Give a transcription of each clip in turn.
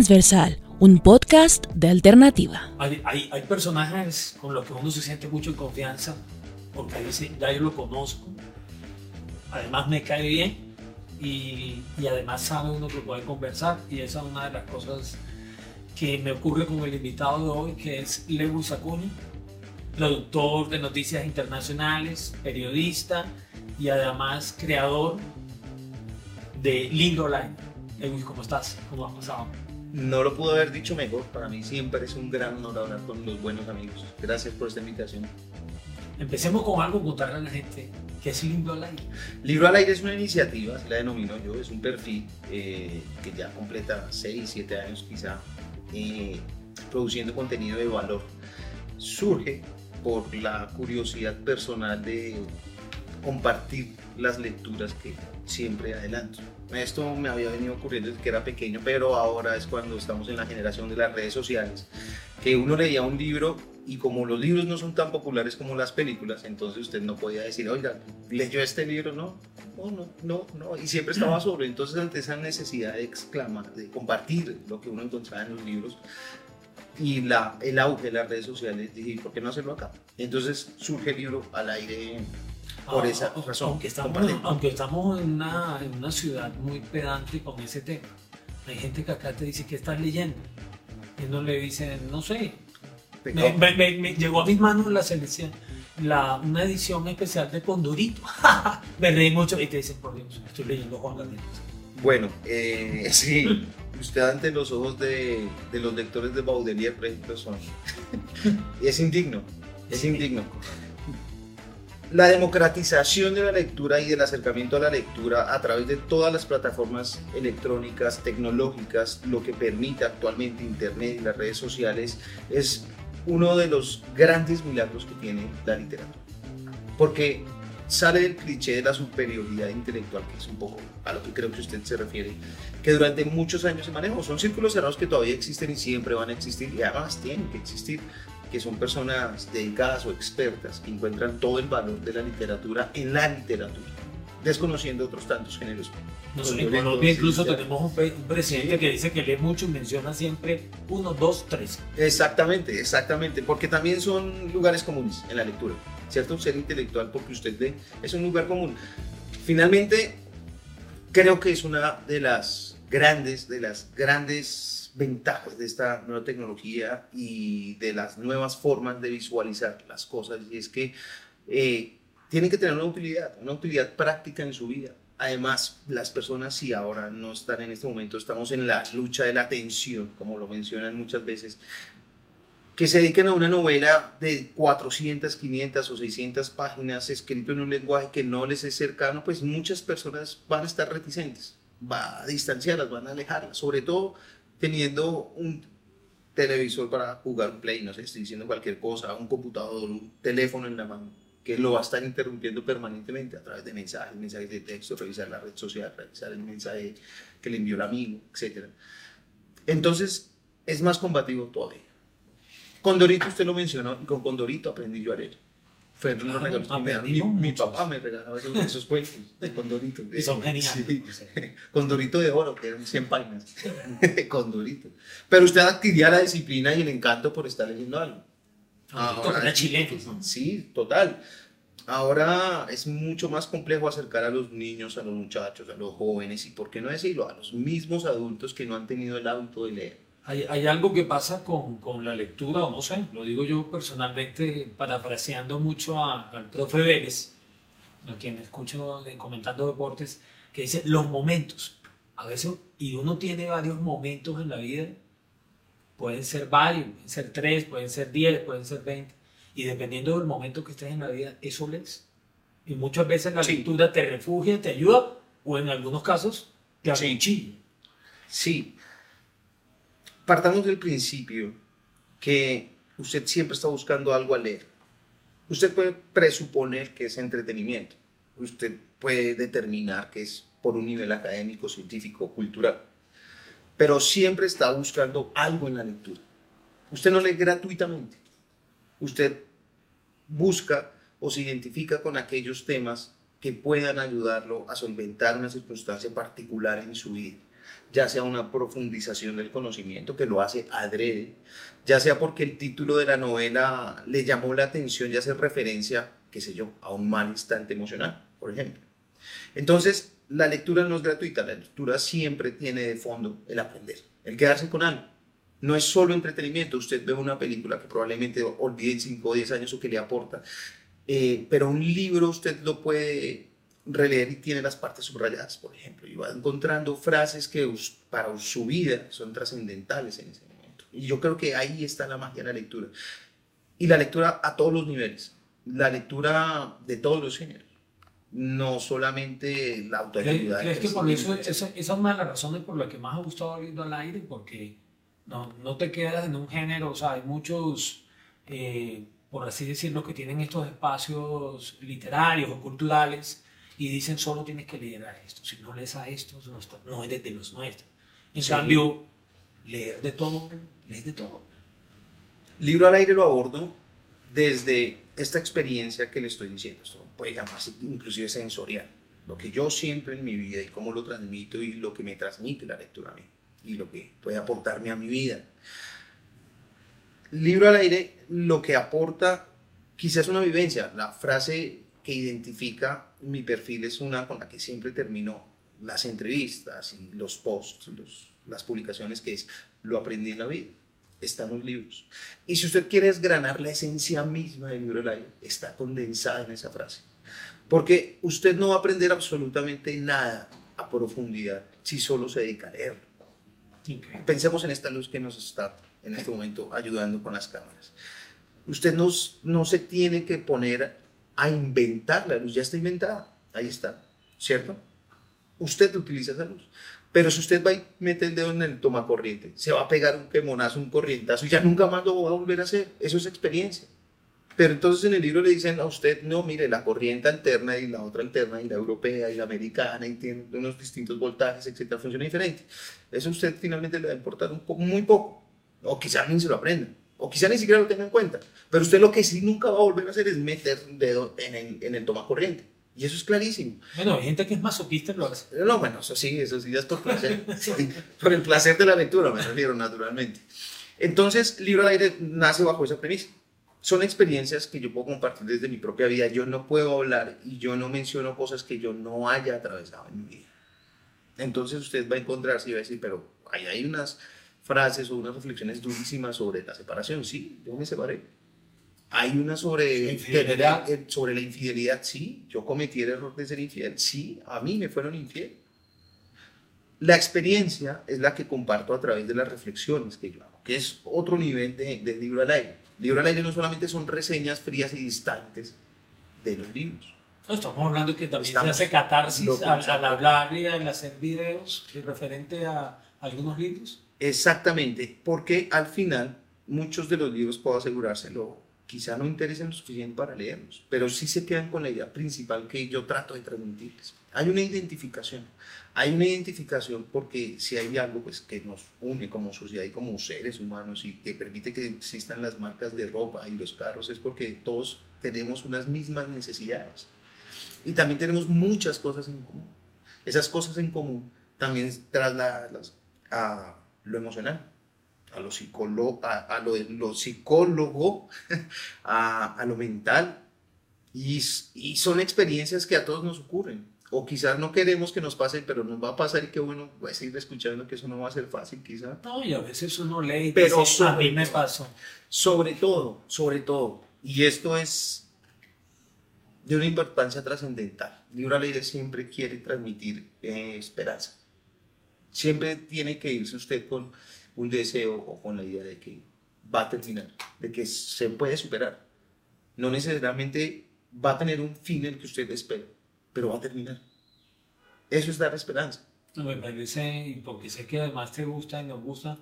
Transversal, un podcast de alternativa. Hay, hay, hay, personajes con los que uno se siente mucho en confianza porque dice, ya yo lo conozco, además me cae bien y, y, además sabe uno que puede conversar y esa es una de las cosas que me ocurre con el invitado de hoy que es Lewis Acuña, productor de noticias internacionales, periodista y además creador de Libro Online. Lewis, ¿cómo estás? ¿Cómo has pasado? No lo pudo haber dicho mejor. Para mí siempre es un gran honor hablar con los buenos amigos. Gracias por esta invitación. Empecemos con algo, contarle a la gente qué es Libro al Aire. Libro al Aire es una iniciativa, así la denomino yo, es un perfil eh, que ya completa 6, 7 años quizá, eh, produciendo contenido de valor. Surge por la curiosidad personal de compartir las lecturas que siempre adelanto. Esto me había venido ocurriendo desde que era pequeño, pero ahora es cuando estamos en la generación de las redes sociales, que uno leía un libro y como los libros no son tan populares como las películas, entonces usted no podía decir, oiga, leyó este libro, no, no, no, no, no, y siempre estaba sobre. Entonces, ante esa necesidad de exclamar, de compartir lo que uno encontraba en los libros, y la, el auge de las redes sociales, dije, ¿por qué no hacerlo acá? Entonces surge el libro al aire por esa razón. Aunque estamos, aunque estamos en, una, en una ciudad muy pedante con ese tema, hay gente que acá te dice que estás leyendo. Y no le dicen, no sé. Me, me, me, llegó a mis manos la selección, la, una edición especial de Condorito. me reí mucho y te dicen, por Dios, estoy leyendo Juan Gabriel. Bueno, eh, sí. Usted ante los ojos de, de los lectores de Baudelaire, por ejemplo, son... es indigno, es indigno la democratización de la lectura y del acercamiento a la lectura a través de todas las plataformas electrónicas, tecnológicas, lo que permite actualmente Internet y las redes sociales, es uno de los grandes milagros que tiene la literatura. Porque sale del cliché de la superioridad intelectual, que es un poco a lo que creo que usted se refiere, que durante muchos años se manejó. Son círculos cerrados que todavía existen y siempre van a existir y además tienen que existir que son personas dedicadas o expertas que encuentran todo el valor de la literatura en la literatura, desconociendo otros tantos géneros. Nosotros en Colombia incluso tenemos un, presidente que dice que lee mucho y menciona siempre uno, dos, tres. Exactamente, exactamente, porque también son lugares comunes en la lectura, ¿cierto? Ser intelectual porque usted lee es un lugar común. Finalmente, creo que es una de las grandes, de las grandes ventajas de esta nueva tecnología y de las nuevas formas de visualizar las cosas y es que eh, tienen que tener una utilidad, una utilidad práctica en su vida. Además, las personas si ahora no están en este momento, estamos en la lucha de la atención, como lo mencionan muchas veces, que se dediquen a una novela de 400, 500 o 600 páginas escrito en un lenguaje que no les es cercano, pues muchas personas van a estar reticentes, va a distanciarlas, van a alejarlas, sobre todo teniendo un televisor para jugar un play, no sé, estoy diciendo cualquier cosa, un computador, un teléfono en la mano, que lo va a estar interrumpiendo permanentemente a través de mensajes, mensajes de texto, revisar la red social, revisar el mensaje que le envió el amigo, etc. Entonces, es más combativo todavía. Condorito usted lo mencionó, y con Condorito aprendí yo a leer fue mi, mi, papá me regalaba esos, esos cuentos de Condorito. Y son geniales. Sí. Condorito de oro, que eran 100 páginas. Condorito. Pero usted adquiría la disciplina y el encanto por estar leyendo algo. Ahora, chileno. Sí, total. Ahora es mucho más complejo acercar a los niños, a los muchachos, a los jóvenes y, por qué no decirlo, a los mismos adultos que no han tenido el hábito de leer hay, hay, algo que pasa con, con, la lectura, o no sé, lo digo yo personalmente, parafraseando mucho al profe Vélez, a quien escucho comentando deportes, que dice los momentos. A veces, y uno tiene varios momentos en la vida, pueden ser varios, pueden ser tres, pueden ser diez, pueden ser veinte, y dependiendo del momento que estés en la vida, eso lees. Y muchas veces la lectura te refugia, te ayuda, o en algunos casos te sí. Sí, partamos del principio que usted siempre está buscando algo a leer. Usted puede presuponer que es entretenimiento. Usted puede determinar que es por un nivel académico, científico, cultural. Pero siempre está buscando algo en la lectura. Usted no lee gratuitamente. Usted busca o se identifica con aquellos temas que puedan ayudarlo a solventar una circunstancia particular en su vida ya sea una profundización del conocimiento que lo hace adrede, ya sea porque el título de la novela le llamó la atención y hace referencia, qué sé yo, a un mal instante emocional, por ejemplo. Entonces, la lectura no es gratuita, la lectura siempre tiene de fondo el aprender, el quedarse con algo. No es solo entretenimiento, usted ve una película que probablemente olvide en 5 o 10 años o que le aporta, eh, pero un libro usted lo puede releer y tiene las partes subrayadas, por ejemplo, y va encontrando frases que para su vida son trascendentales en ese momento. Y yo creo que ahí está la magia de la lectura. Y la lectura a todos los niveles, la lectura de todos los géneros, no solamente la autoayuda. ¿Crees que por eso, esa, es una de las razones por las que más ha gustado Lindo al aire? Porque no, no te quedas en un género, o sea, hay muchos... Eh, por así decirlo, que tienen estos espacios literarios o culturales y dicen solo tienes que leer a esto. Si no lees a estos, no, no eres de los nuestros. En cambio, leer de todo, lees de todo. Libro al aire lo abordo desde esta experiencia que le estoy diciendo. Esto puede llamarse inclusive sensorial. Lo que yo siempre en mi vida y cómo lo transmito y lo que me transmite la lectura a mí y lo que puede aportarme a mi vida. Libro al aire lo que aporta quizás una vivencia. La frase que identifica mi perfil es una con la que siempre termino las entrevistas y los posts, las publicaciones, que es lo aprendí en la vida. Están los libros. Y si usted quiere desgranar la esencia misma del libro del aire, está condensada en esa frase. Porque usted no va a aprender absolutamente nada a profundidad si solo se dedica a leerlo. Pensemos en esta luz que nos está en este momento ayudando con las cámaras. Usted no, no se tiene que poner a inventar la luz, ya está inventada, ahí está, ¿cierto? Usted utiliza esa luz. Pero si usted va y mete el dedo en el tomacorriente, se va a pegar un quemonazo, un corrientazo, y ya nunca más lo va a volver a hacer. Eso es experiencia. Pero entonces en el libro le dicen a usted, no, mire, la corriente alterna y la otra alterna, y la europea y la americana, y tiene unos distintos voltajes, etcétera, funciona diferente. Eso usted finalmente le va a importar un poco, muy poco. O quizás ni se lo aprenda. O quizá ni siquiera lo tenga en cuenta. Pero usted lo que sí nunca va a volver a hacer es meter un dedo en el, en el toma corriente. Y eso es clarísimo. Bueno, hay gente que es masoquista lo hace. No, bueno, eso sí, eso sí es por placer. por el placer de la lectura, me refiero, naturalmente. Entonces, Libro al Aire nace bajo esa premisa. Son experiencias que yo puedo compartir desde mi propia vida. Yo no puedo hablar y yo no menciono cosas que yo no haya atravesado en mi vida. Entonces usted va a encontrarse y va a decir, pero ahí hay unas frases o unas reflexiones durísimas sobre la separación, sí, yo me separé. Hay una sobre, sobre la infidelidad, sí, yo cometí el error de ser infiel, sí, a mí me fueron infiel. La experiencia es la que comparto a través de las reflexiones que yo hago, que es otro nivel del de libro al aire. libro al aire no solamente son reseñas frías y distantes de los libros. No, estamos hablando que también se hace catarsis al, al, hablar y al hacer videos referente a algunos libros. Exactamente, porque al final muchos de los libros, puedo asegurárselo, quizá no interesen lo suficiente para leerlos, pero sí se quedan con la idea principal que yo trato de transmitirles. Hay una identificación, hay una identificación porque si hay algo pues, que nos une como sociedad y como seres humanos y que permite que existan las marcas de ropa y los carros es porque todos tenemos unas mismas necesidades y también tenemos muchas cosas en común. Esas cosas en común también trasladan a lo emocional, a lo, psicólogo, a, lo, lo, psicólogo, a, a, lo mental. Y, y, son experiencias que a todos nos ocurren. O quizás no queremos que nos pase, pero nos va a pasar y que bueno, voy a seguir escuchando que eso no va a ser fácil quizás. No, y a veces uno lee pero a mí me pasó. Sobre todo, sobre todo, y esto es de una importancia trascendental. Libro Ley siempre quiere transmitir eh, esperanza Siempre tiene que irse usted con un deseo o con la idea de que va a terminar, de que se puede superar. No necesariamente va a tener un fin el que usted espera, pero va a terminar. Eso es dar esperanza. Me parece, y porque sé que además te gusta y nos gusta,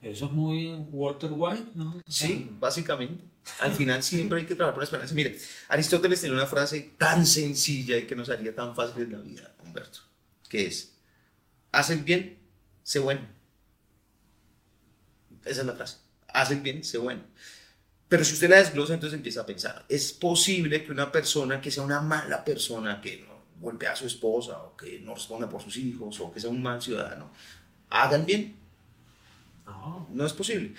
eso es muy Walter White, ¿no? Sí, básicamente. Al final siempre hay que trabajar por la esperanza. Mire, Aristóteles tiene una frase tan sencilla y que nos haría tan fácil en la vida, Humberto, que es, hacen bien, sé bueno. Esa es la frase. Hacen bien, sé bueno. Pero si usted la desglosa, entonces empieza a pensar, es posible que una persona que sea una mala persona, que no golpea a su esposa, o que no responda por sus hijos, o que sea un mal ciudadano, hagan bien. No. No es posible.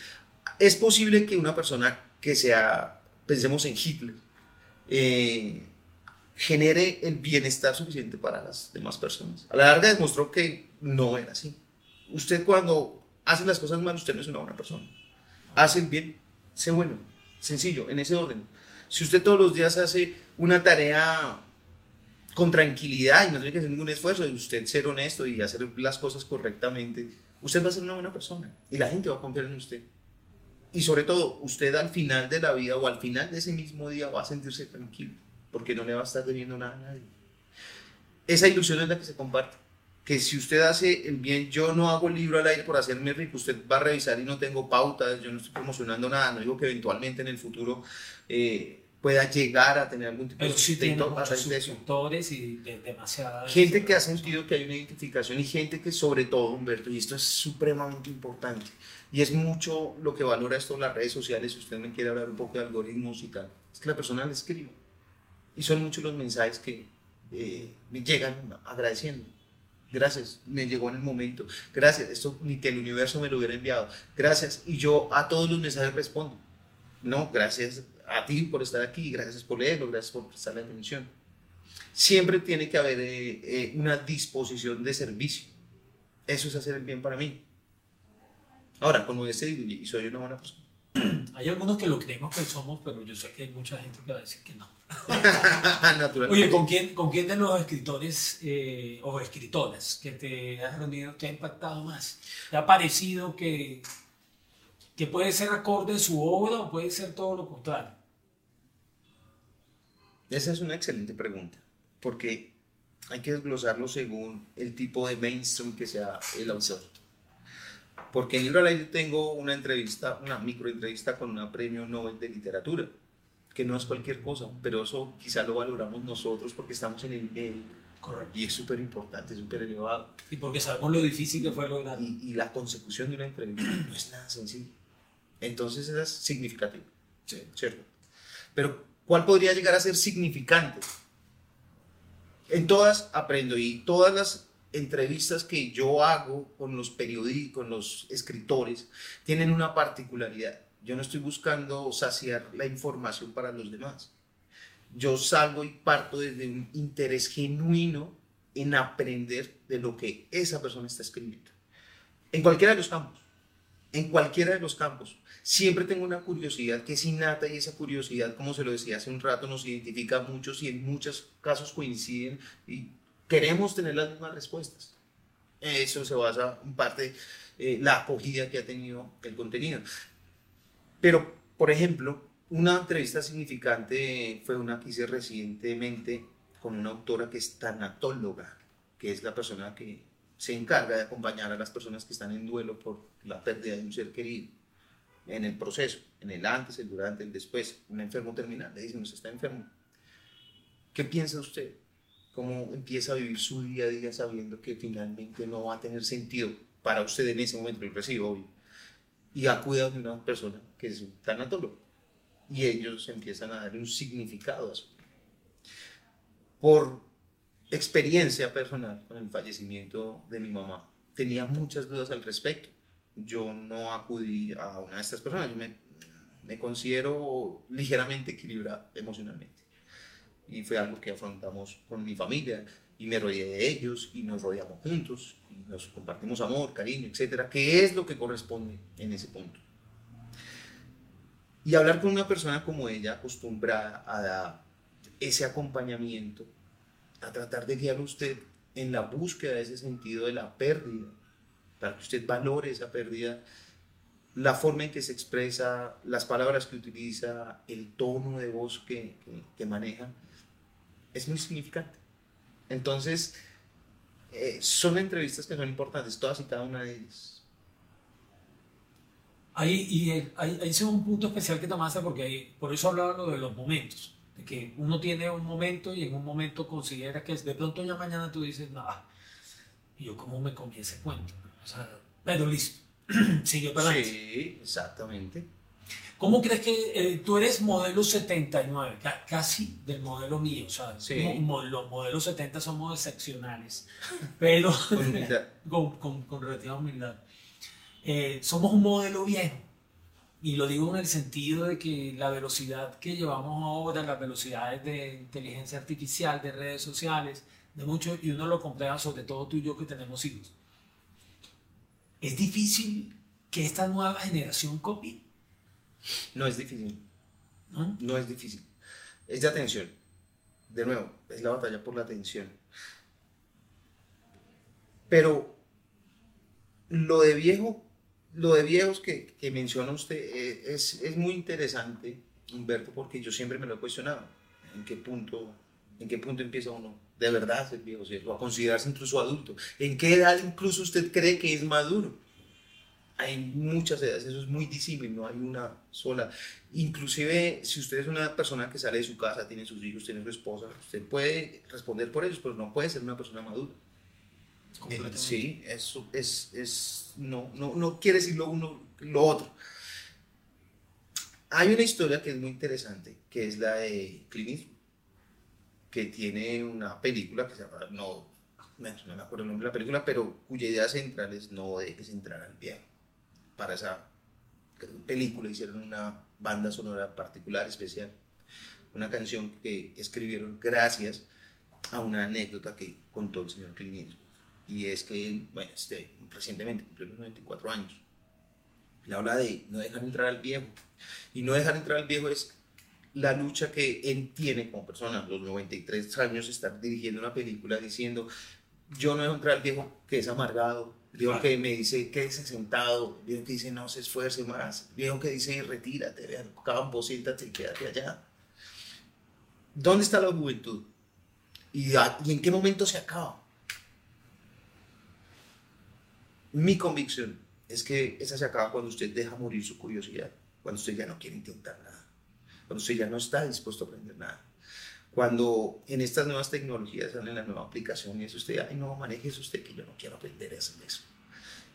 Es posible que una persona que sea, pensemos en Hitler, eh, genere el bienestar suficiente para las demás personas. A la larga demostró que no era así. Usted cuando hace las cosas mal, usted no es una buena persona. Hace bien, sé bueno, sencillo, en ese orden. Si usted todos los días hace una tarea con tranquilidad y no tiene que hacer ningún esfuerzo, y usted ser honesto y hacer las cosas correctamente, usted va a ser una buena persona y la gente va a confiar en usted. Y sobre todo, usted al final de la vida o al final de ese mismo día va a sentirse tranquilo, porque no le va a estar debiendo nada a nadie. Esa ilusión es la que se comparte. Que si usted hace el bien, yo no hago el libro al aire por hacerme rico, usted va a revisar y no tengo pautas, yo no estoy promocionando nada, no digo que eventualmente en el futuro eh, pueda llegar a tener algún tipo Pero de sí suscriptores y de, demasiada... Gente que ha sentido que hay una identificación y gente que sobre todo, Humberto, y esto es supremamente importante, y es mucho lo que valora esto las redes sociales, si usted me quiere hablar un poco de algoritmos y tal, es que la persona le escribe. Y son muchos los mensajes que eh, me llegan agradeciendo. Gracias, me llegó en el momento. Gracias, esto ni que el universo me lo hubiera enviado. Gracias, y yo a todos los mensajes respondo. No, gracias a ti por estar aquí, gracias por leerlo, gracias por prestarle atención. Siempre tiene que haber eh, eh, una disposición de servicio. Eso es hacer el bien para mí. Ahora, como este y soy una buena persona. Hay algunos que lo creemos que somos, pero yo sé que hay mucha gente que va a decir que no. Oye, ¿con quién, ¿con quién de los escritores eh, o escritoras que te has reunido te ha impactado más? ¿Te ha parecido que, que puede ser acorde su obra o puede ser todo lo contrario? Esa es una excelente pregunta, porque hay que desglosarlo según el tipo de mainstream que sea el autor. Porque en Libro al Aire tengo una entrevista, una microentrevista con una premio Nobel de Literatura, que no es cualquier cosa, pero eso quizá lo valoramos nosotros porque estamos en el medio. Correcto. Y es súper importante, súper elevado. Y porque sabemos lo difícil que fue lograr. Y, y la consecución de una entrevista no es nada sencillo. Entonces esa es significativa, Sí. ¿cierto? Pero ¿cuál podría llegar a ser significante? En todas aprendo y todas las entrevistas que yo hago con los periodistas, con los escritores, tienen una particularidad. Yo no estoy buscando saciar la información para los demás. Yo salgo y parto desde un interés genuino en aprender de lo que esa persona está escribiendo. En cualquiera de los campos. En cualquiera de los campos. Siempre tengo una curiosidad que es innata y esa curiosidad, como se lo decía hace un rato, nos identifica a muchos y en muchos casos coinciden y queremos tener las mismas respuestas. Eso se basa en parte eh, la acogida que ha tenido el contenido. Pero, por ejemplo, una entrevista significante fue una que hice recientemente con una autora que es tanatóloga, que es la persona que se encarga de acompañar a las personas que están en duelo por la pérdida de un ser querido en el proceso, en el antes, el durante, el después. Un enfermo terminal, le dicen, usted está enfermo. ¿Qué piensa usted? ¿Cómo empieza a vivir su día a día sabiendo que finalmente no va a tener sentido para usted en ese momento, recibo, obvio? Y acude a una persona que es un tanatólogo. Y ellos empiezan a darle un significado a vida. Por experiencia personal con el fallecimiento de mi mamá, tenía muchas dudas al respecto. Yo no acudí a una de estas personas, yo me, me considero ligeramente equilibrado emocionalmente. Y fue algo que afrontamos con mi familia y me rodeé de ellos y nos rodeamos juntos y nos compartimos amor, cariño, etcétera, que es lo que corresponde en ese punto. Y hablar con una persona como ella, acostumbrada a dar ese acompañamiento, a tratar de guiar a usted en la búsqueda de ese sentido de la pérdida, para que usted valore esa pérdida, la forma en que se expresa, las palabras que utiliza, el tono de voz que, que, que maneja, es muy significante. Entonces, eh, son entrevistas que son importantes, todas y cada una de ellas. Ahí, y el- ahí, ahí es un punto especial que tomaste porque ahí- por eso hablaba lo de los momentos, de que uno tiene un momento y en un momento considera que es, de pronto ya mañana tú dices, nada, y yo cómo me comí ese cuento, o sea, pero listo, siguió para adelante. Sí, exactamente. ¿Cómo crees que eh, tú eres modelo 79, ca- casi del modelo mío? O sea, Sí. mo- los modelos 70 somos excepcionales, pero con, con, con relativa humildad. Eh, somos un modelo viejo. Y lo digo en el sentido de que la velocidad que llevamos ahora, las velocidades de inteligencia artificial, de redes sociales, de mucho, y uno lo comprueba, sobre todo tú y yo que tenemos hijos. Es difícil que esta nueva generación copie, No es difícil. ¿no? No es difícil. Es de atención. De nuevo, es la batalla por la atención. Pero lo de viejo, lo de viejos que, que menciona usted eh, es, es muy interesante, Humberto, porque yo siempre me lo he cuestionado. ¿En qué punto, en qué punto empieza uno de verdad a ser viejo, ¿cierto? A considerarse incluso adulto. ¿En qué edad incluso usted cree que es maduro? Hay muchas edades, eso es muy disímil, no hay una sola. Inclusive, si usted es una persona que sale de su casa, tiene sus hijos, tiene su esposa, usted puede responder por ellos, pero no puede ser una persona madura. Sí, eso es, es no, no, no quiere decir lo uno, lo otro. Hay una historia que es muy interesante, que es la de Clint Eastwood, que tiene una película que se llama, no, no me acuerdo el nombre de la película, pero cuya idea central es no dejes entrar al viejo. Para esa película hicieron una banda sonora particular, especial, una canción que escribieron gracias a una anécdota que contó el señor Clint. Y es que, bueno, este, recientemente cumplió los 94 años. Le habla de no dejar entrar al viejo. Y no dejar entrar al viejo es la lucha que él tiene como persona, los 93 años, estar dirigiendo una película diciendo, yo no dejo entrar al viejo que es amargado, viejo que me dice quédese sentado, viejo que dice no se esfuerce más, viejo que dice retírate, ve al campo, siéntate y quédate allá. ¿Dónde está la juventud? ¿Y, a- y en qué momento se acaba? Mi convicción es que esa se acaba cuando usted deja morir su curiosidad, cuando usted ya no quiere intentar nada, cuando usted ya no está dispuesto a aprender nada. Cuando en estas nuevas tecnologías sale la nueva aplicación y es usted, ay no, maneje eso usted que yo no quiero aprender a hacer eso.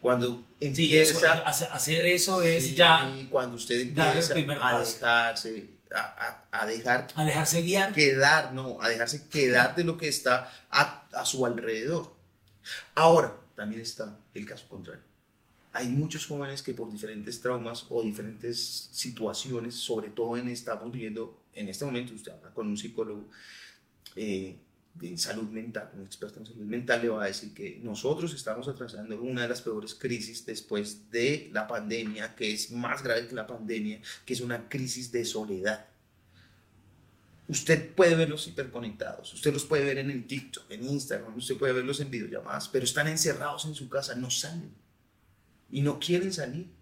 Cuando Sí, eso, empieza hace- hacer eso es Sí, ya cuando usted empieza a dejarse, a, a- a dejar a dejarse guiar. quedar, no, a dejarse quedar de lo que está a, a su alrededor. Ahora, también está el caso contrario. Hay muchos jóvenes que por diferentes traumas o diferentes situaciones, sobre todo en estamos viviendo, en este momento usted habla con un psicólogo eh, de salud mental, un experto en salud mental, le va a decir que nosotros estamos atravesando una de las peores crisis después de la pandemia, que es más grave que la pandemia, que es una crisis de soledad. Usted puede verlos hiperconectados, usted los puede ver en el TikTok, en Instagram, usted puede verlos en videollamadas, pero están encerrados en su casa, no salen y no quieren salir.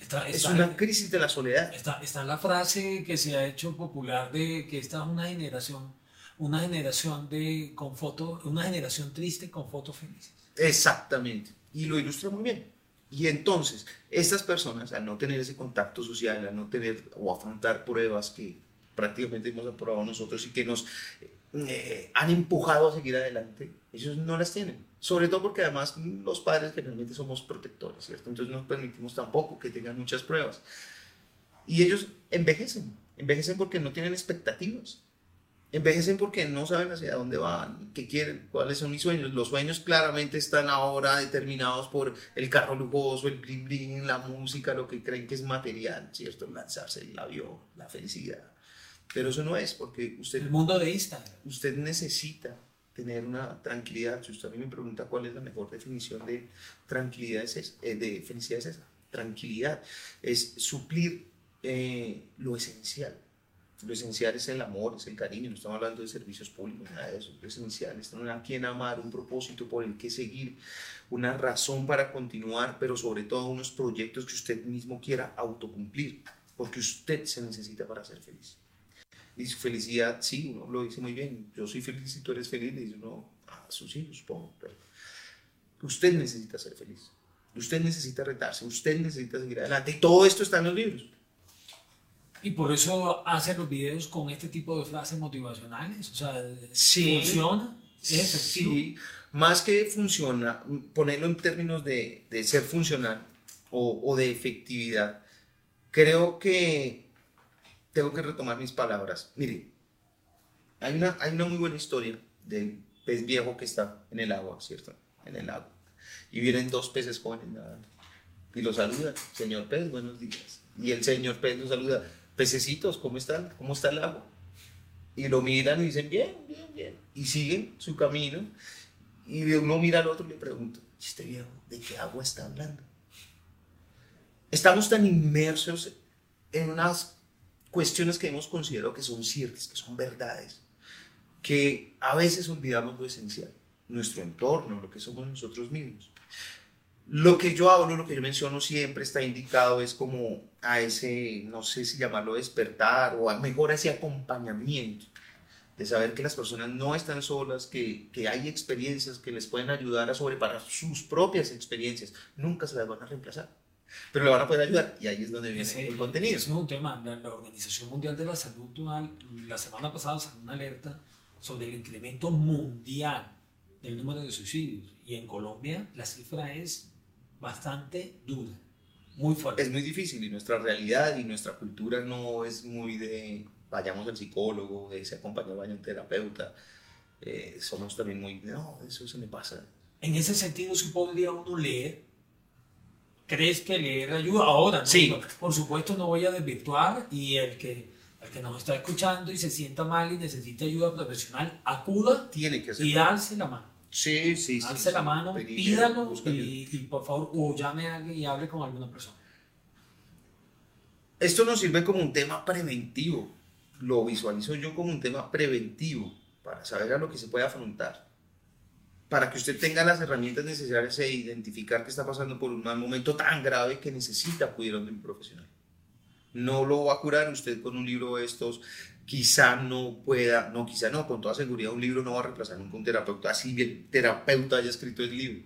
Está, Es está- una crisis de la soledad. está- está la frase que se ha hecho popular de que esta es una generación, una generación de con fotos, una generación triste con fotos felices. Exactamente. Y lo ilustra muy bien. Y entonces, estas personas, al no tener ese contacto social, al no tener o afrontar pruebas que prácticamente hemos aprobado nosotros y que nos eh, han empujado a seguir adelante, ellos no las tienen. Sobre todo porque además los padres generalmente somos protectores, ¿cierto? Entonces no permitimos tampoco que tengan muchas pruebas. Y ellos envejecen, envejecen porque no tienen expectativas. Envejecen porque no saben hacia dónde van, qué quieren, cuáles son mis sueños. Los sueños claramente están ahora determinados por el carro lujoso, el bling bling, la música, lo que creen que es material, ¿cierto? Lanzarse el avión, la felicidad. Pero eso no es, porque usted El mundo de Instagram. usted necesita tener una tranquilidad. Si usted a mí me pregunta cuál es la mejor definición de tranquilidad, es esa, eh, de felicidad es esa. Tranquilidad es suplir eh, lo esencial. Lo esencial es el amor, es el cariño. No estamos hablando de servicios públicos, nada de eso. Lo esencial es tener a quien amar, un propósito por el que seguir, una razón para continuar, pero sobre todo unos proyectos que usted mismo quiera autocumplir, porque usted se necesita para ser feliz. Y su felicidad, sí, uno lo dice muy bien. Yo soy feliz y tú eres feliz, le dice uno a sus hijos, supongo. Pero usted necesita ser feliz. Usted necesita retarse. Usted necesita seguir adelante. Y todo esto está en los libros. Y por eso hace los videos con este tipo de frases motivacionales. O sea, Sí. funciona, es efectivo. Sí, más que funciona, ponerlo en términos de, de ser funcional o, o de efectividad, creo que tengo que retomar mis palabras. Mire, hay una, hay una muy buena historia del pez viejo que está en el agua, ¿cierto? En el agua. Y vienen dos peces jóvenes nadando. Y lo saludan, señor pez, buenos días. Y el señor pez lo saluda, pececitos, ¿cómo están? ¿Cómo está el agua? Y lo miran y dicen, bien, bien, bien. Y siguen su camino. Y uno mira al otro y le pregunta, este viejo, ¿de qué agua está hablando? Estamos tan inmersos en unas cuestiones que hemos considerado que son ciertas, que son verdades, que a veces olvidamos lo esencial, nuestro entorno, lo que somos nosotros mismos. Lo que yo hablo, lo que yo menciono siempre está indicado es como a ese, no sé si llamarlo despertar o a mejor ese acompañamiento de saber que las personas no están solas, que, que hay experiencias que les pueden ayudar a sobreparar sus propias experiencias. Nunca se las van a reemplazar pero le van a poder ayudar y ahí es donde viene el contenido. Es un tema. La, Organización Mundial de la Salud la semana pasada sacó una alerta sobre el incremento mundial del número de suicidios y en Colombia la cifra es bastante dura, muy fuerte. Es muy difícil y nuestra realidad y nuestra cultura no es muy de vayamos al psicólogo, de se acompaña a un terapeuta. Eh, somos también muy, no, eso se me pasa. En ese sentido, sí podría uno leer ¿Crees que leer ayuda? Ahora, sí. por supuesto, no voy a desvirtuar y el que, el que nos está escuchando y se sienta mal y necesita ayuda profesional, acuda Tiene que y alce la mano. Sí, sí, Alce la mano, pídalo y, por favor, o llame a alguien y hable con alguna persona. Esto nos sirve como un tema preventivo. Lo visualizo yo como un tema preventivo para saber a lo que se puede afrontar para que usted tenga las herramientas necesarias e identificar que está pasando por un mal momento tan grave que necesita acudir a un profesional. No lo va a curar usted con un libro de estos, quizá no pueda, no, quizá no, con toda seguridad un libro no va a reemplazar nunca un terapeuta, así el terapeuta haya escrito el libro,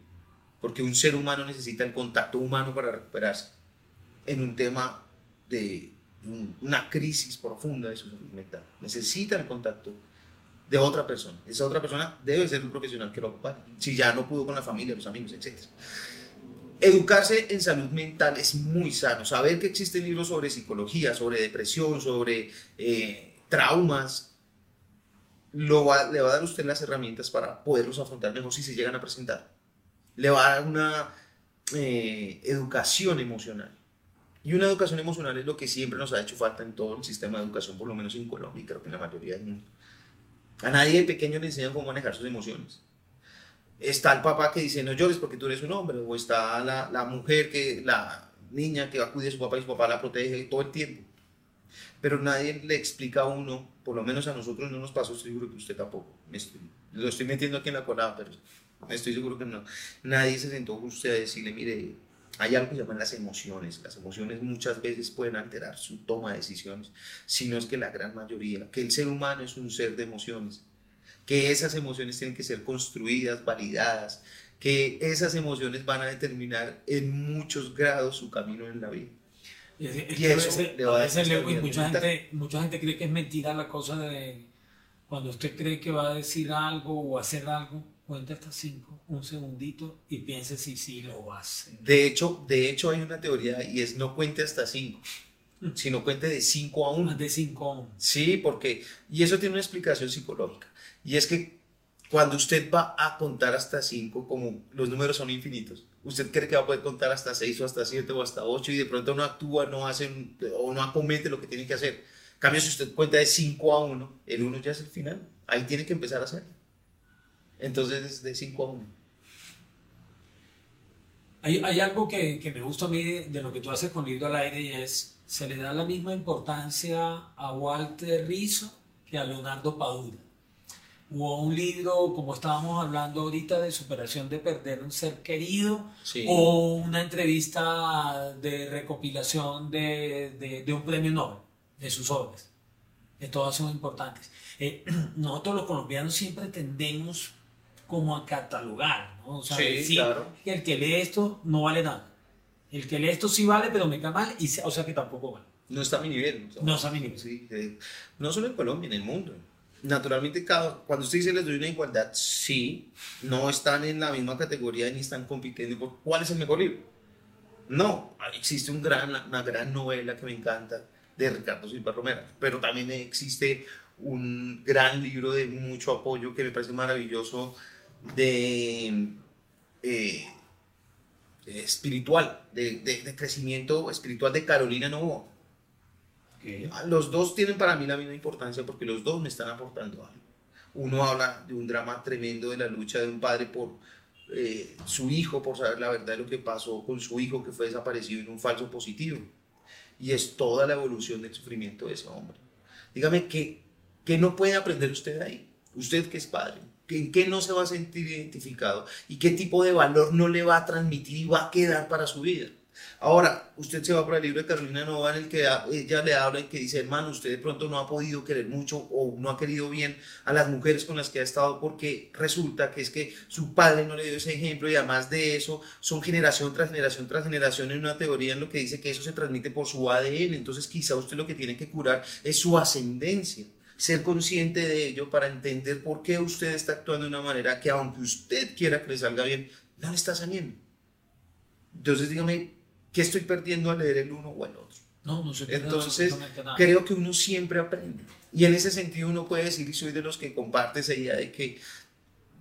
porque un ser humano necesita el contacto humano para recuperarse en un tema de una crisis profunda de su salud. Necesita el contacto de otra persona. Esa otra persona debe ser un profesional que lo acompañe, si ya no pudo con la familia, los amigos, etc. Educarse en salud mental es muy sano. Saber que existen libros sobre psicología, sobre depresión, sobre eh, traumas, lo le va a dar a usted las herramientas para poderlos afrontar mejor si se llegan a presentar. Le va a dar una eh, educación emocional. Y una educación emocional es lo que siempre nos ha hecho falta en todo el sistema de educación, por lo menos en Colombia y creo que en la mayoría del mundo. A nadie de pequeño le enseñan cómo manejar sus emociones. Está el papá que dice no llores porque tú eres un hombre, o está la, la mujer, que, la niña que acude a su papá y su papá la protege todo el tiempo. Pero nadie le explica a uno, por lo menos a nosotros no nos pasó, estoy seguro que usted tampoco. lo estoy metiendo aquí en la colada, pero estoy seguro que no. Nadie se sentó con usted a decirle, mire, hay algo que se llaman las emociones. Las emociones muchas veces pueden alterar su toma de decisiones, si no es que la gran mayoría, que el ser humano es un ser de emociones, que esas emociones tienen que ser construidas, validadas, que esas emociones van a determinar en muchos grados su camino en la vida. Y, eso le va a veces, mucha, gente, mucha gente cree que es mentira la cosa de cuando usted cree que va a decir algo o hacer algo, cuente hasta cinco, un segundito y piense si sí lo hace. De hecho, de hecho hay una teoría y es no cuente hasta cinco, mm. sino cuente de 5 a 1. De 5 a 1. Sí, porque, y eso tiene una explicación psicológica, y es que cuando usted va a contar hasta 5, como los números son infinitos, usted cree que va a poder contar hasta 6 o hasta 7 o hasta 8 y de pronto no actúa, no hace o no acomete lo que tiene que hacer. En cambio, si usted cuenta de 5 a 1, el 1 ya es el final. Ahí tiene que empezar a hacer. Entonces es de 5 a 1. Hay, hay algo que, que, me gusta a mí de, lo que tú haces con Libro al Aire y es, se le da la misma importancia a Walter Rizzo que a Leonardo Padura. O un libro, como estábamos hablando ahorita, de superación de perder un ser querido, o una entrevista de recopilación de, de, de un premio Nobel, de sus obras. Que todas son importantes. Eh, nosotros los colombianos siempre tendemos como a catalogar, ¿no? O sea, sí, claro. que el que lee esto no vale nada. El que lee esto sí vale, pero me cae mal, y, o sea que tampoco vale. No está a mi nivel. No, está a mi nivel. Sí, no solo en Colombia, en el mundo. Naturalmente, cada, cuando usted dice les doy una igualdad, sí, no están en la misma categoría ni están compitiendo por cuál es el mejor libro. No, existe un gran, una gran novela que me encanta de Ricardo Silva Romero, pero también existe un gran libro de mucho apoyo que me parece maravilloso de eh, espiritual, de, de, crecimiento espiritual de Carolina Novoa. Los dos tienen para mí la misma importancia porque los dos me están aportando algo. Uno habla de un drama tremendo de la lucha de un padre por eh, su hijo, por saber la verdad de lo que pasó con su hijo que fue desaparecido en un falso positivo. Y es toda la evolución del sufrimiento de ese hombre. Dígame, ¿qué, qué no puede aprender usted ahí? Usted que es padre, ¿en qué no se va a sentir identificado? ¿Y qué tipo de valor no le va a transmitir y va a quedar para su vida? Ahora, usted se va para el libro de Carolina Nova en el que ella le habla y que dice, hermano, usted de pronto no ha podido querer mucho o no ha querido bien a las mujeres con las que ha estado porque resulta que es que su padre no le dio ese ejemplo y además de eso son generación tras generación tras generación en una teoría en lo que dice que eso se transmite por su ADN. Entonces quizá usted lo que tiene que curar es su ascendencia ser consciente de ello para entender por qué usted está actuando de una manera que aunque usted quiera que le salga bien, no le está saliendo. Entonces dígame, ¿Qué estoy perdiendo al leer el uno o el otro? No, no sé. Entonces, creo que uno siempre aprende. Y en ese sentido uno puede decir, y soy de los que comparte esa idea de que,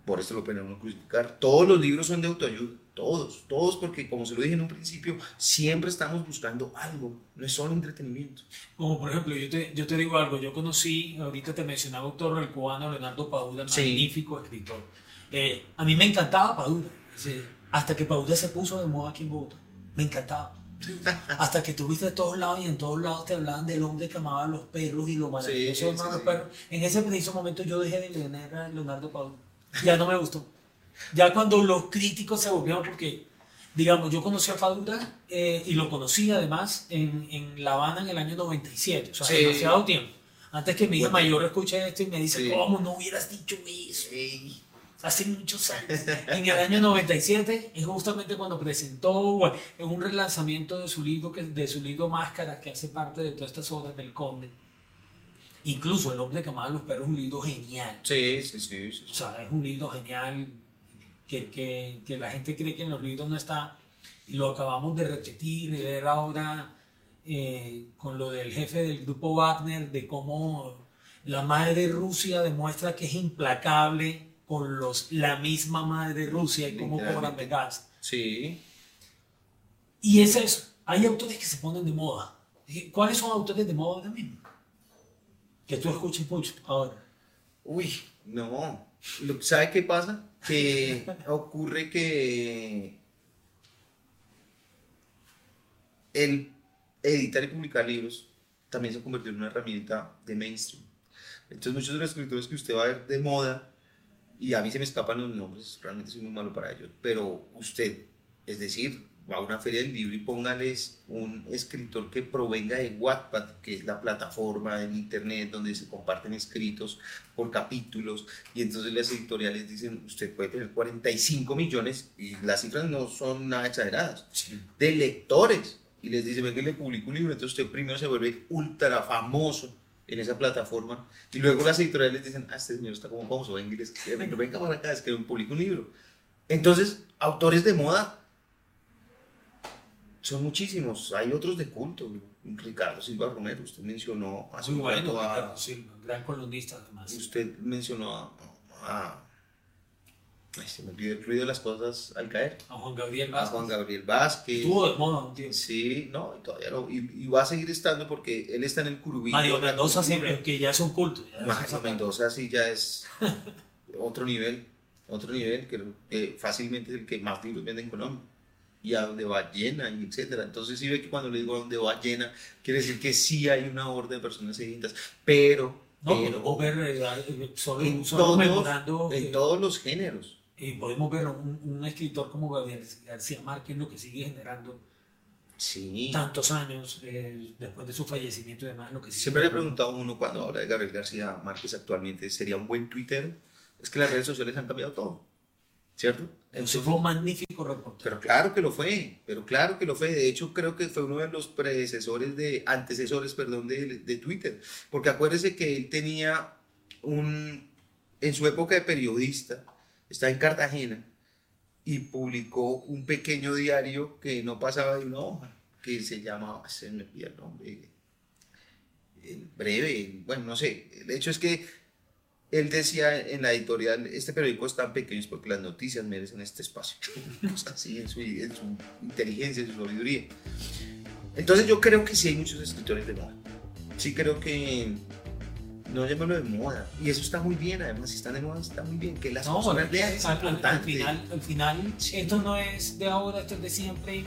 por eso lo pueden uno crucificar, todos los libros son de autoayuda, todos, todos, porque como se lo dije en un principio, siempre estamos buscando algo, no es solo entretenimiento. Como por ejemplo, yo te, yo te digo algo, yo conocí, ahorita te mencionaba autor, el cubano Leonardo Padura, magnífico escritor. Eh, a mí me encantaba Padura, hasta que Padura se puso de moda aquí en Bogotá me encantaba. Hasta que tuviste de todos lados y en todos lados te hablaban del hombre que amaba a los perros y lo maravilloso sí, los perros. En ese preciso momento yo dejé de leer a Leonardo Pablo. Ya no me gustó. Ya cuando los críticos se volvieron, porque, digamos, yo conocí a Fadura eh, y lo conocí además en, en, La Habana en el año 97, o sea, demasiado tiempo. Antes que mi hija mayor escuche esto y me dice, ¿cómo no hubieras dicho eso? hace muchos años. En el año 97 es justamente cuando presentó en un relanzamiento de su libro, que, de su libro Máscara, que hace parte de todas estas obras del Conde. Incluso El hombre que amaba a los perros es un libro genial. Sí, sí, sí, O sea, es un libro genial que, que, que, la gente cree que en los libros no está. Y lo acabamos de repetir y ver ahora eh, con lo del jefe del grupo Wagner, de cómo la madre de Rusia demuestra que es implacable con los, la misma madre de Rusia y cómo cobran gas. Sí. Y es eso. Hay autores que se ponen de moda. ¿Cuáles son autores de moda también? Que tú escuches mucho ahora. Uy, no. ¿Sabe qué pasa? Que ocurre que el editar y publicar libros también se convirtió en una herramienta de mainstream. Entonces muchos de los escritores que usted va a ver de moda y a mí se me escapan los nombres, realmente soy muy malo para ellos, pero usted, es decir, va a una feria del libro y póngales un escritor que provenga de Wattpad, que es la plataforma en internet donde se comparten escritos por capítulos, y entonces las editoriales dicen, usted puede tener 45 millones, y las cifras no son nada exageradas, de lectores, y les dice, venga, le publico un libro, entonces usted primero se vuelve ultra famoso, en esa plataforma. Y luego las editoriales dicen, ah, este señor está como famoso, venga, venga, para acá, es que publica un libro. Entonces, autores de moda son muchísimos. Hay otros de culto. Ricardo Silva Romero, usted mencionó hace Muy bueno, a, gran columnista además. Usted mencionó a Ay, se me olvidó el ruido de las cosas al caer. A Juan Gabriel Vázquez. A Juan Gabriel Vázquez. Estuvo de moda un tiempo. Sí, no, y todavía no. Y, va a seguir estando porque él está en el Curubí. Mario Mendoza siempre, que ya es un culto. Mario Mendoza sí ya es otro nivel, otro nivel, que fácilmente es el que más libros vende en Colombia. Y a donde va llena, etcétera. Entonces sí ve que cuando le digo a donde va llena, quiere decir que sí hay una orden de personas sedientas, pero... No, pero, ver, eh, solo, en, todos, en todos los géneros y podemos ver un, un escritor como Gabriel García Márquez lo que sigue generando sí. tantos años eh, después de su fallecimiento y demás. Lo que Siempre le he preguntado a uno cuando habla de Gabriel García Márquez actualmente, ¿sería un buen Twitter? Es que las redes sociales han cambiado todo, ¿cierto? Entonces, fue un magnífico reporte. Pero claro que lo fue, pero claro que lo fue. De hecho, creo que fue uno de los predecesores de, antecesores, perdón, de, de Twitter. Porque acuérdese que él tenía un, en su época de periodista, está en Cartagena y publicó un pequeño diario que no pasaba de una hoja, que se llamaba, se me olvidó el nombre, el breve, bueno, no sé. El hecho es que él decía en la editorial, este periódico es tan pequeño porque las noticias merecen este espacio. Así en su, en su inteligencia, en su sabiduría. Entonces yo creo que sí hay muchos escritores de moda. Sí creo que no llamarlo de moda. Y eso está muy bien, además, si están de moda, está muy bien. Que las No, personas lean es al, al- al importante. final, al final, esto no es de ahora, esto es de siempre.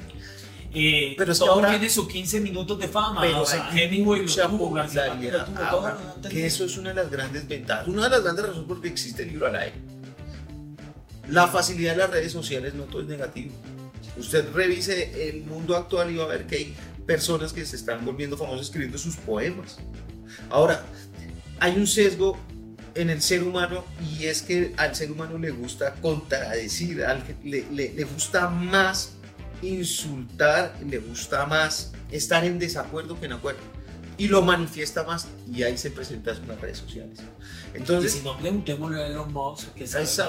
Eh, Pero es que todo ahora- tiene sus 15 minutos de fama. Pero o sea, Hemingway lo tuvo, popularidad ahora, que eso es una de las grandes ventajas. Una de las grandes razones por qué existe el libro al aire. La facilidad de las redes sociales no todo es negativo. Usted revise el mundo actual y va a ver que hay personas que se están volviendo famosas escribiendo sus poemas. Ahora, hay un sesgo en el ser humano y es que al ser humano le gusta contradecir, al que le, le- le gusta más insultar, le gusta más estar en desacuerdo que en acuerdo. Y lo manifiesta más y ahí se presenta en las redes sociales. Y Entonces, si no, preguntémosle a Elon Musk, que eso.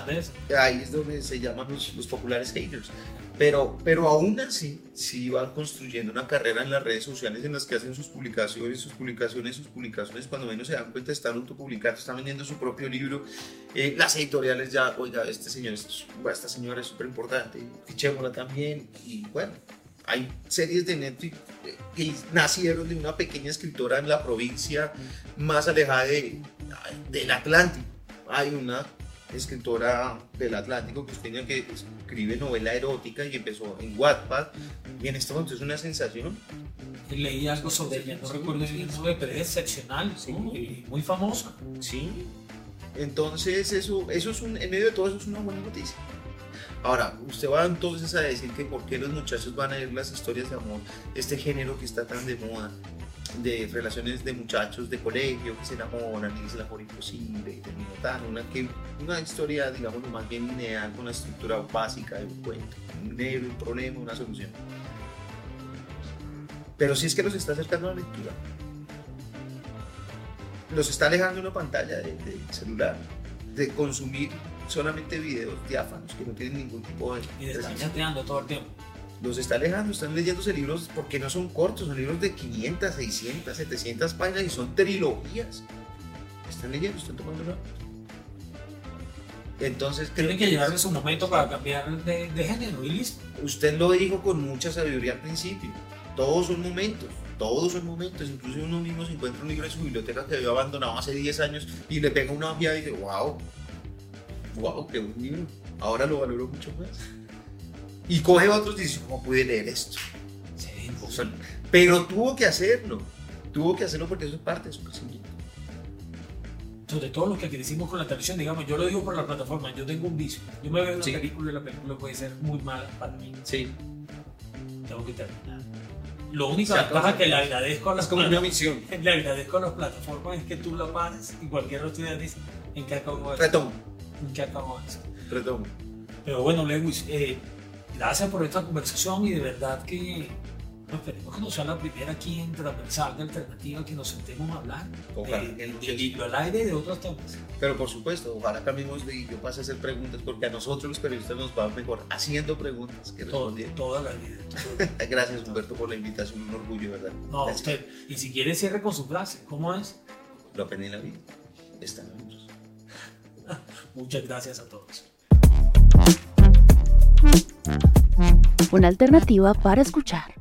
ahí es donde se llaman los, los populares haters. Pero, pero aún así, sí van construyendo una carrera en las redes sociales en las que hacen sus publicaciones, sus publicaciones, sus publicaciones. Cuando menos se dan cuenta, están autopublicando, están vendiendo su propio libro. Eh, las editoriales ya, oiga, este señor, es- esta señora es súper importante, fichémosla también. Y bueno, hay series de Netflix que nacieron de una pequeña escritora en la provincia más alejada de, del Atlántico. Hay una escritora del Atlántico costeña que escribe novela erótica y empezó en Wattpad y en este momento es una sensación. Leí algo sobre ella, no recuerdo el nombre, pero es excepcional, y muy famosa. Sí. Entonces eso, eso es un, en medio de todo eso es una buena noticia. Ahora, usted va entonces a decir que por qué los muchachos van a ir las historias de amor, este género que está tan de moda, de relaciones de muchachos de colegio que se enamoran y dicen el amor imposible y termina tan, una, que, una historia, digamos, más bien lineal con la estructura básica de un cuento, un negro, un problema, una solución. Pero si es que los está acercando a la lectura, los está alejando una pantalla de, de celular, de consumir solamente videos diáfanos que no tienen ningún tipo de... Y de estar chateando todo el tiempo. Los está alejando, están leyéndose libros porque no son cortos, son libros de 500, 600, 700 páginas y son trilogías. Están leyendo, están tomando nota. Entonces, creo Tienen que llegarle su momento para cambiar de, de género y listo. Usted lo dijo con mucha sabiduría al principio. Todos son momentos, todos son momentos. Incluso uno mismo se encuentra un libro en su biblioteca que había abandonado hace 10 años y le pega una ojeada y dice, wow, wow, qué buen libro. Ahora lo valoro mucho más. Y coge otros y dice, ¿cómo pude leer esto? Sí, pero tuvo que hacerlo. Tuvo que hacerlo porque eso es parte de su crecimiento. sobre todo lo que crecimos con la televisión, digamos, yo lo digo por la plataforma, yo tengo un vicio. Yo me veo una Sí. película y la película puede ser muy mala para mí. Sí. Tengo que terminar. Lo único ventaja que le agradezco a las Es como una misión. le agradezco a las plataformas es que tú la pares y cualquier otro día dice en qué acabó eso. Retomo, ¿En qué acabó eso? retomo. Pero bueno, Lewis, eh, gracias por esta conversación y de verdad que no, esperemos que no sea la primera aquí en Transversal de Alternativa que nos sentemos a hablar Ojalá de, que no de sea así. libro al aire y de otros temas. Pero por supuesto, ojalá cambiemos de yo pase a hacer preguntas porque a nosotros los periodistas nos va mejor haciendo preguntas que Todo, respondiendo. toda la vida. Gracias Humberto por la invitación, un orgullo, ¿verdad? No, Gracias. usted. Y si quiere cierre con su frase, ¿cómo es? Lo aprendí en la vida. Está en nosotros. Muchas gracias a todos. Una alternativa para escuchar.